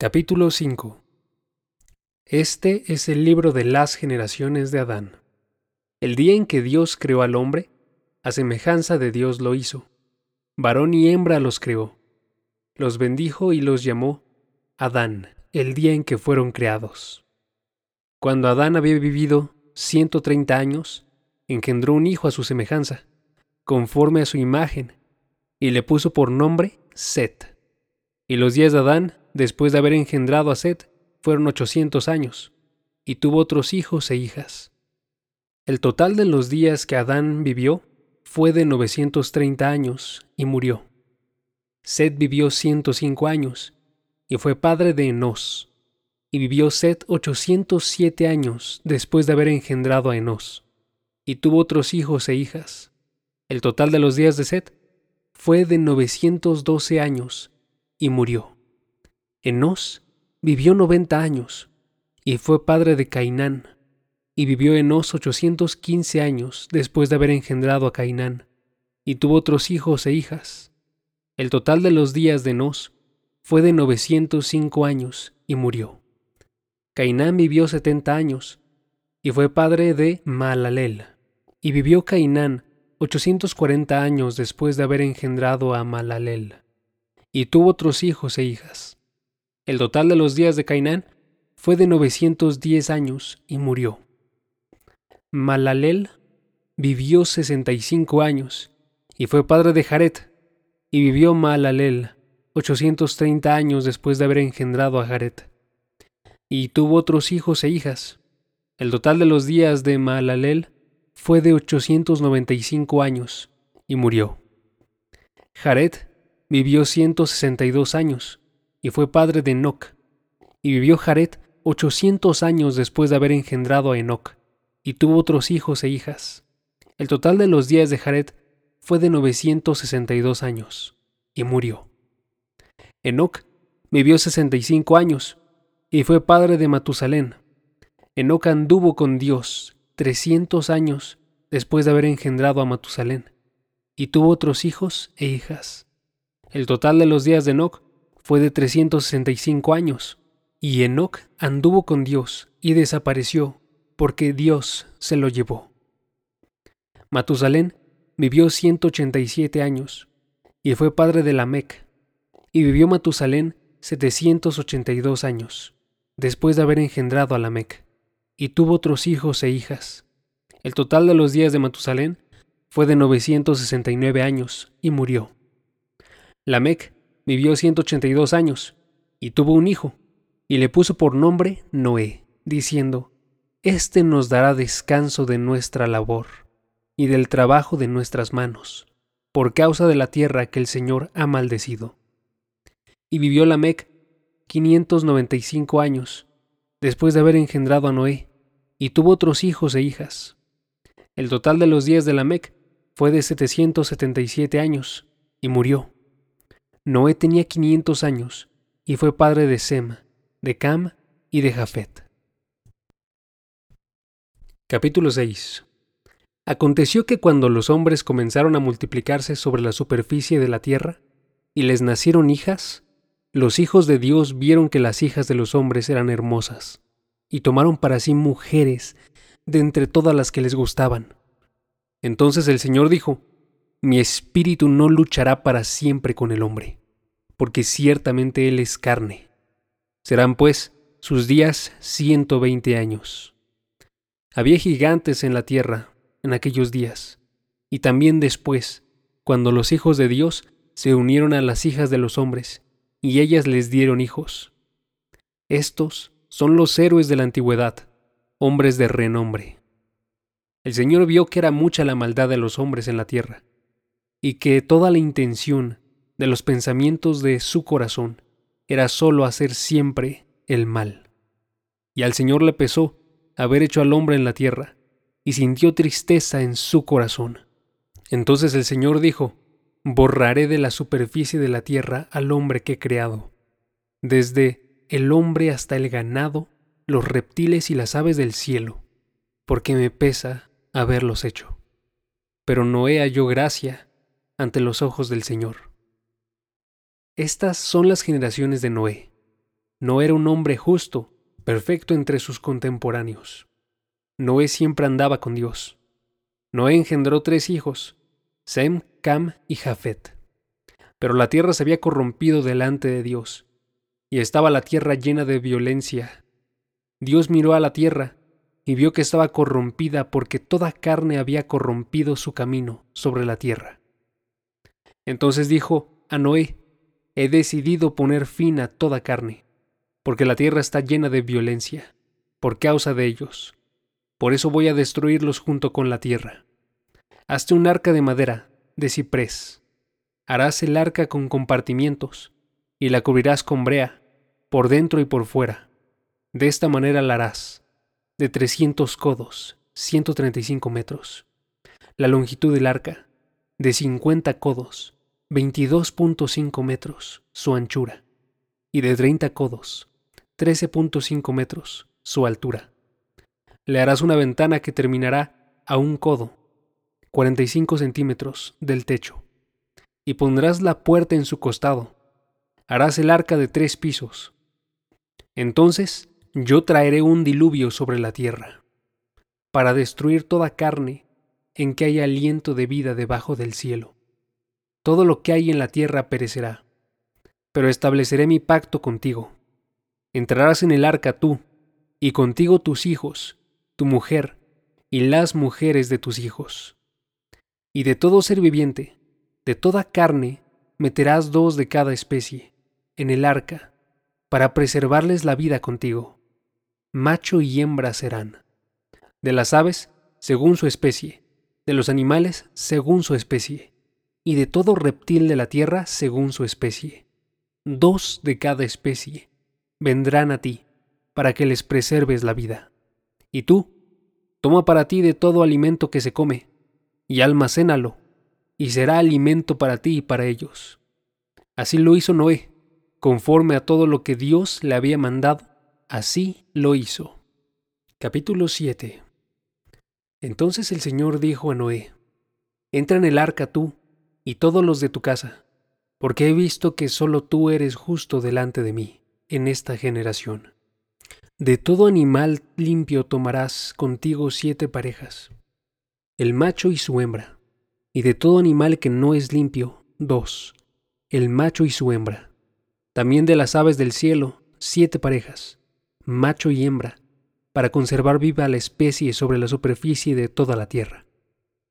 Capítulo 5 Este es el libro de las generaciones de Adán. El día en que Dios creó al hombre, a semejanza de Dios lo hizo. Varón y hembra los creó. Los bendijo y los llamó Adán, el día en que fueron creados. Cuando Adán había vivido ciento treinta años, engendró un hijo a su semejanza, conforme a su imagen, y le puso por nombre Set. Y los días de Adán, después de haber engendrado a Set, fueron ochocientos años, y tuvo otros hijos e hijas. El total de los días que Adán vivió fue de 930 años y murió. Set vivió 105 años y fue padre de Enos. Y vivió Set 807 años después de haber engendrado a Enos. Y tuvo otros hijos e hijas. El total de los días de Set fue de 912 años y murió. Enos vivió 90 años y fue padre de Cainán y vivió Enos 815 años después de haber engendrado a Cainán, y tuvo otros hijos e hijas. El total de los días de Enos fue de 905 años y murió. Cainán vivió 70 años y fue padre de Malalel, y vivió Cainán 840 años después de haber engendrado a Malalel, y tuvo otros hijos e hijas. El total de los días de Cainán fue de 910 años y murió. Malalel vivió 65 años y fue padre de Jared, y vivió Malalel 830 años después de haber engendrado a Jared. Y tuvo otros hijos e hijas. El total de los días de Malalel fue de 895 años y murió. Jared vivió 162 años y fue padre de Enoch, y vivió Jared 800 años después de haber engendrado a Enoch y tuvo otros hijos e hijas. El total de los días de Jared fue de 962 años, y murió. Enoc vivió 65 años, y fue padre de Matusalén. Enoc anduvo con Dios 300 años después de haber engendrado a Matusalén, y tuvo otros hijos e hijas. El total de los días de Enoc fue de 365 años, y Enoc anduvo con Dios y desapareció porque Dios se lo llevó. Matusalén vivió 187 años y fue padre de Lamec, y vivió Matusalén 782 años, después de haber engendrado a Lamec, y tuvo otros hijos e hijas. El total de los días de Matusalén fue de 969 años y murió. Lamec vivió 182 años y tuvo un hijo, y le puso por nombre Noé, diciendo, este nos dará descanso de nuestra labor y del trabajo de nuestras manos, por causa de la tierra que el Señor ha maldecido. Y vivió Lamec quinientos noventa y cinco años, después de haber engendrado a Noé, y tuvo otros hijos e hijas. El total de los días de Lamec fue de setecientos setenta y siete años, y murió. Noé tenía quinientos años, y fue padre de Sem, de Cam y de Jafet. Capítulo 6 Aconteció que cuando los hombres comenzaron a multiplicarse sobre la superficie de la tierra, y les nacieron hijas, los hijos de Dios vieron que las hijas de los hombres eran hermosas, y tomaron para sí mujeres de entre todas las que les gustaban. Entonces el Señor dijo, Mi espíritu no luchará para siempre con el hombre, porque ciertamente él es carne. Serán pues sus días ciento veinte años. Había gigantes en la tierra en aquellos días, y también después, cuando los hijos de Dios se unieron a las hijas de los hombres, y ellas les dieron hijos. Estos son los héroes de la antigüedad, hombres de renombre. El Señor vio que era mucha la maldad de los hombres en la tierra, y que toda la intención de los pensamientos de su corazón era sólo hacer siempre el mal. Y al Señor le pesó haber hecho al hombre en la tierra, y sintió tristeza en su corazón. Entonces el Señor dijo, Borraré de la superficie de la tierra al hombre que he creado, desde el hombre hasta el ganado, los reptiles y las aves del cielo, porque me pesa haberlos hecho. Pero Noé halló gracia ante los ojos del Señor. Estas son las generaciones de Noé. no era un hombre justo, perfecto entre sus contemporáneos. Noé siempre andaba con Dios. Noé engendró tres hijos, Sem, Cam y Jafet. Pero la tierra se había corrompido delante de Dios, y estaba la tierra llena de violencia. Dios miró a la tierra y vio que estaba corrompida porque toda carne había corrompido su camino sobre la tierra. Entonces dijo a Noé, he decidido poner fin a toda carne, porque la tierra está llena de violencia, por causa de ellos. Por eso voy a destruirlos junto con la tierra. Hazte un arca de madera, de ciprés. Harás el arca con compartimientos, y la cubrirás con brea, por dentro y por fuera. De esta manera la harás, de trescientos codos, ciento treinta y cinco metros. La longitud del arca, de cincuenta codos, veintidós punto cinco metros, su anchura, y de treinta codos, 13.5 metros, su altura. Le harás una ventana que terminará a un codo, 45 centímetros, del techo, y pondrás la puerta en su costado. Harás el arca de tres pisos. Entonces yo traeré un diluvio sobre la tierra, para destruir toda carne en que haya aliento de vida debajo del cielo. Todo lo que hay en la tierra perecerá, pero estableceré mi pacto contigo entrarás en el arca tú, y contigo tus hijos, tu mujer, y las mujeres de tus hijos. Y de todo ser viviente, de toda carne, meterás dos de cada especie, en el arca, para preservarles la vida contigo. Macho y hembra serán. De las aves, según su especie, de los animales, según su especie, y de todo reptil de la tierra, según su especie. Dos de cada especie vendrán a ti, para que les preserves la vida. Y tú, toma para ti de todo alimento que se come, y almacénalo, y será alimento para ti y para ellos. Así lo hizo Noé, conforme a todo lo que Dios le había mandado, así lo hizo. Capítulo 7 Entonces el Señor dijo a Noé, Entra en el arca tú y todos los de tu casa, porque he visto que solo tú eres justo delante de mí en esta generación. De todo animal limpio tomarás contigo siete parejas, el macho y su hembra, y de todo animal que no es limpio, dos, el macho y su hembra. También de las aves del cielo, siete parejas, macho y hembra, para conservar viva la especie sobre la superficie de toda la tierra.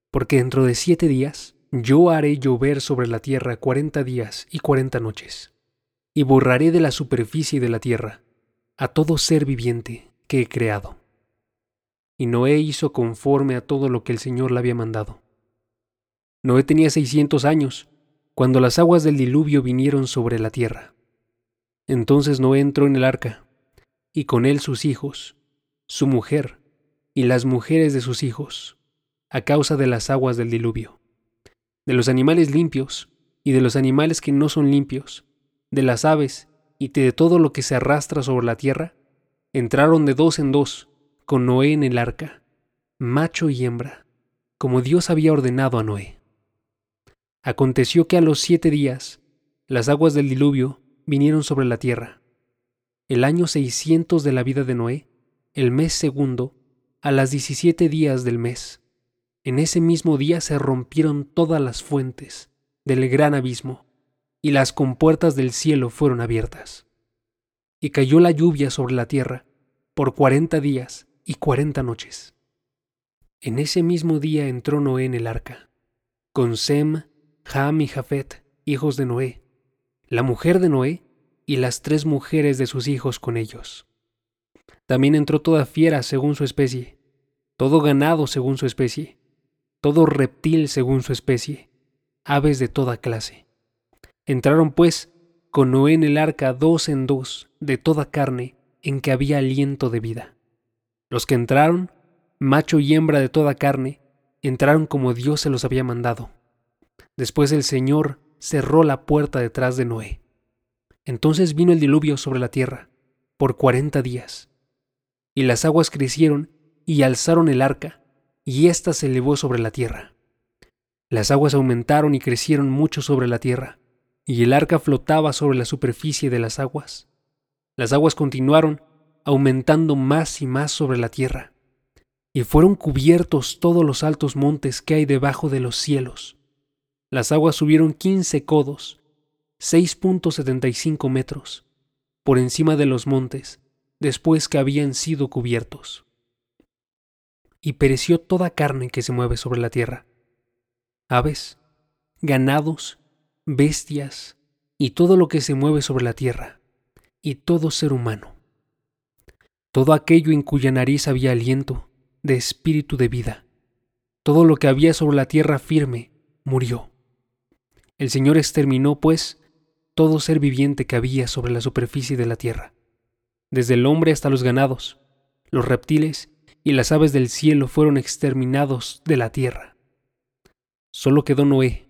Porque dentro de siete días yo haré llover sobre la tierra cuarenta días y cuarenta noches y borraré de la superficie de la tierra a todo ser viviente que he creado. Y Noé hizo conforme a todo lo que el Señor le había mandado. Noé tenía seiscientos años cuando las aguas del diluvio vinieron sobre la tierra. Entonces Noé entró en el arca, y con él sus hijos, su mujer y las mujeres de sus hijos, a causa de las aguas del diluvio, de los animales limpios y de los animales que no son limpios, de las aves y de todo lo que se arrastra sobre la tierra, entraron de dos en dos con Noé en el arca, macho y hembra, como Dios había ordenado a Noé. Aconteció que a los siete días las aguas del diluvio vinieron sobre la tierra. El año seiscientos de la vida de Noé, el mes segundo, a las diecisiete días del mes. En ese mismo día se rompieron todas las fuentes del gran abismo y las compuertas del cielo fueron abiertas. Y cayó la lluvia sobre la tierra por cuarenta días y cuarenta noches. En ese mismo día entró Noé en el arca, con Sem, Ham y Jafet, hijos de Noé, la mujer de Noé y las tres mujeres de sus hijos con ellos. También entró toda fiera según su especie, todo ganado según su especie, todo reptil según su especie, aves de toda clase. Entraron pues con Noé en el arca dos en dos de toda carne en que había aliento de vida. Los que entraron, macho y hembra de toda carne, entraron como Dios se los había mandado. Después el Señor cerró la puerta detrás de Noé. Entonces vino el diluvio sobre la tierra, por cuarenta días. Y las aguas crecieron y alzaron el arca, y ésta se elevó sobre la tierra. Las aguas aumentaron y crecieron mucho sobre la tierra y el arca flotaba sobre la superficie de las aguas. Las aguas continuaron aumentando más y más sobre la tierra, y fueron cubiertos todos los altos montes que hay debajo de los cielos. Las aguas subieron quince codos, 6.75 metros, por encima de los montes, después que habían sido cubiertos. Y pereció toda carne que se mueve sobre la tierra, aves, ganados, bestias y todo lo que se mueve sobre la tierra, y todo ser humano. Todo aquello en cuya nariz había aliento de espíritu de vida, todo lo que había sobre la tierra firme, murió. El Señor exterminó, pues, todo ser viviente que había sobre la superficie de la tierra, desde el hombre hasta los ganados, los reptiles y las aves del cielo fueron exterminados de la tierra. Solo quedó Noé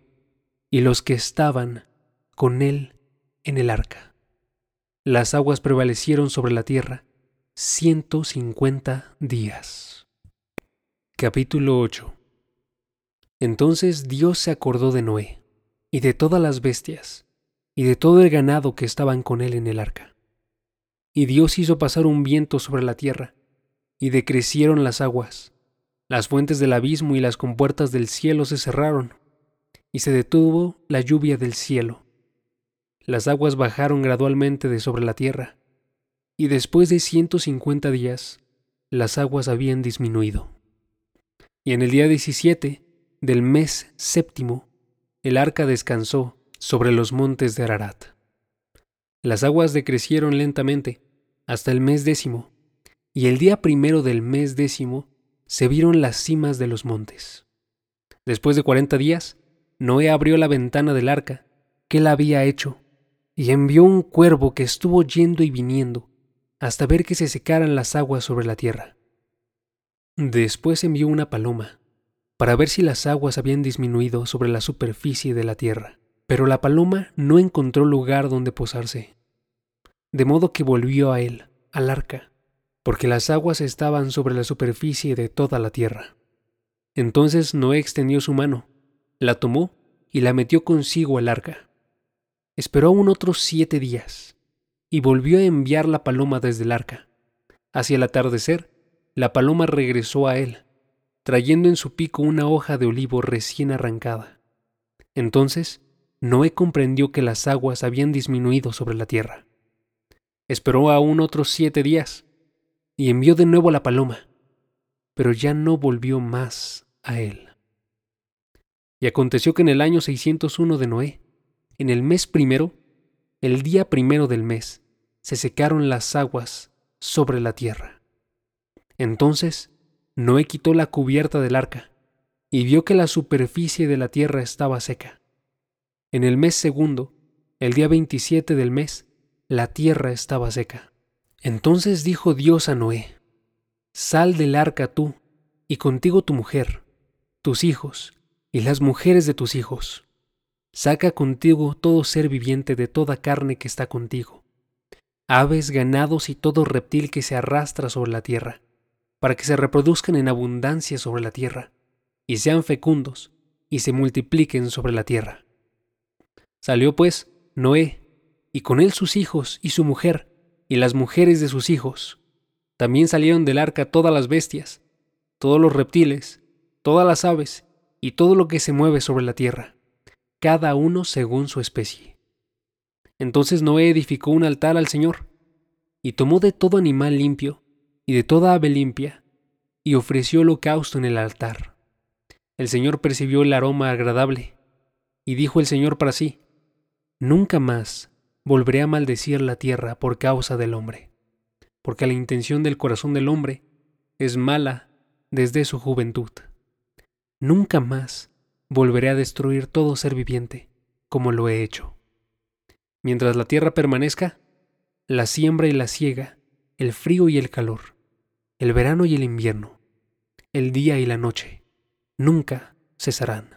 y los que estaban con él en el arca. Las aguas prevalecieron sobre la tierra ciento cincuenta días. Capítulo 8 Entonces Dios se acordó de Noé y de todas las bestias y de todo el ganado que estaban con él en el arca. Y Dios hizo pasar un viento sobre la tierra, y decrecieron las aguas, las fuentes del abismo y las compuertas del cielo se cerraron, y se detuvo la lluvia del cielo. Las aguas bajaron gradualmente de sobre la tierra, y después de ciento cincuenta días, las aguas habían disminuido. Y en el día diecisiete del mes séptimo, el arca descansó sobre los montes de Ararat. Las aguas decrecieron lentamente hasta el mes décimo, y el día primero del mes décimo se vieron las cimas de los montes. Después de cuarenta días, Noé abrió la ventana del arca que él había hecho, y envió un cuervo que estuvo yendo y viniendo hasta ver que se secaran las aguas sobre la tierra. Después envió una paloma, para ver si las aguas habían disminuido sobre la superficie de la tierra. Pero la paloma no encontró lugar donde posarse, de modo que volvió a él, al arca, porque las aguas estaban sobre la superficie de toda la tierra. Entonces Noé extendió su mano, la tomó y la metió consigo al arca. Esperó aún otros siete días, y volvió a enviar la paloma desde el arca. Hacia el atardecer, la paloma regresó a él, trayendo en su pico una hoja de olivo recién arrancada. Entonces, Noé comprendió que las aguas habían disminuido sobre la tierra. Esperó aún otros siete días y envió de nuevo a la paloma, pero ya no volvió más a él. Y aconteció que en el año 601 de Noé, en el mes primero, el día primero del mes, se secaron las aguas sobre la tierra. Entonces Noé quitó la cubierta del arca y vio que la superficie de la tierra estaba seca. En el mes segundo, el día 27 del mes, la tierra estaba seca. Entonces dijo Dios a Noé, Sal del arca tú, y contigo tu mujer, tus hijos, y las mujeres de tus hijos. Saca contigo todo ser viviente de toda carne que está contigo, aves, ganados y todo reptil que se arrastra sobre la tierra, para que se reproduzcan en abundancia sobre la tierra, y sean fecundos, y se multipliquen sobre la tierra. Salió pues Noé, y con él sus hijos y su mujer, y las mujeres de sus hijos. También salieron del arca todas las bestias, todos los reptiles, todas las aves, y todo lo que se mueve sobre la tierra, cada uno según su especie. Entonces Noé edificó un altar al Señor, y tomó de todo animal limpio, y de toda ave limpia, y ofreció holocausto en el altar. El Señor percibió el aroma agradable, y dijo el Señor para sí, Nunca más volveré a maldecir la tierra por causa del hombre, porque la intención del corazón del hombre es mala desde su juventud. Nunca más volveré a destruir todo ser viviente, como lo he hecho. Mientras la tierra permanezca, la siembra y la siega, el frío y el calor, el verano y el invierno, el día y la noche, nunca cesarán.